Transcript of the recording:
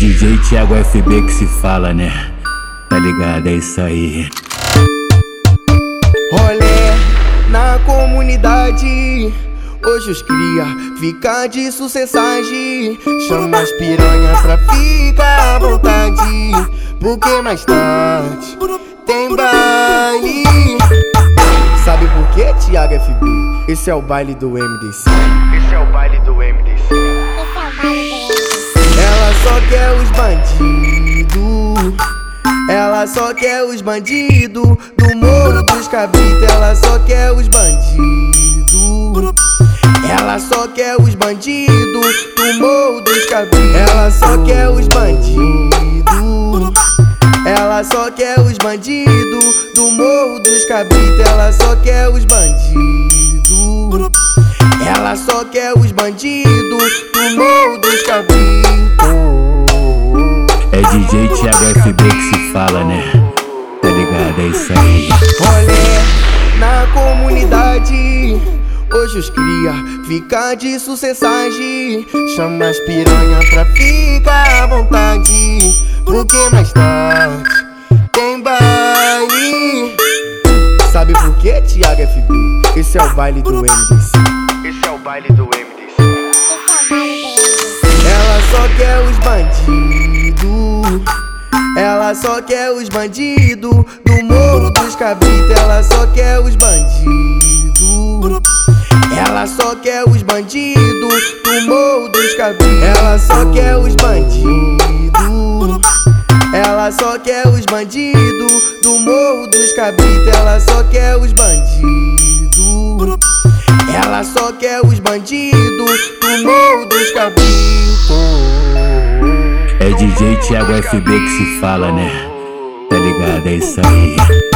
DJ Thiago FB que se fala, né? Tá ligado? É isso aí. Rolê na comunidade. Hoje os cria fica de sucessagem. Chama as piranha pra ficar à vontade. Porque mais tarde tem baile. Sabe por que, Thiago FB? Esse é o baile do MDC. Esse é o baile do MDC. Ela só quer os bandidos do morro dos cabritos. Ela só quer os bandidos. Ela só quer os bandidos do morro dos cabritos. Ela só quer os bandidos. Ela só quer os bandidos do morro dos cabritos. Ela só quer os bandidos. DJ Thiago FB que se fala, né? Tá ligado? É isso aí. Rolê na comunidade. Hoje os cria fica de sucessagem. Chama as piranha pra ficar à vontade. Porque mais tarde tem baile. Sabe por que, Thiago FB? Esse é o baile do MDC. Esse é o baile do MDC. Ela só quer os bandidos. Ela só quer os bandidos do morro dos cabritos. Ela só quer os bandidos. Ela só quer os bandidos do morro dos cabritos. Ela só quer os bandidos. Ela só quer os bandidos do morro dos cabritos. Ela só quer os bandidos. Ela só quer os bandidos do morro dos cabritos. É DJ Thiago FB que se fala, né? Tá ligado? É isso aí.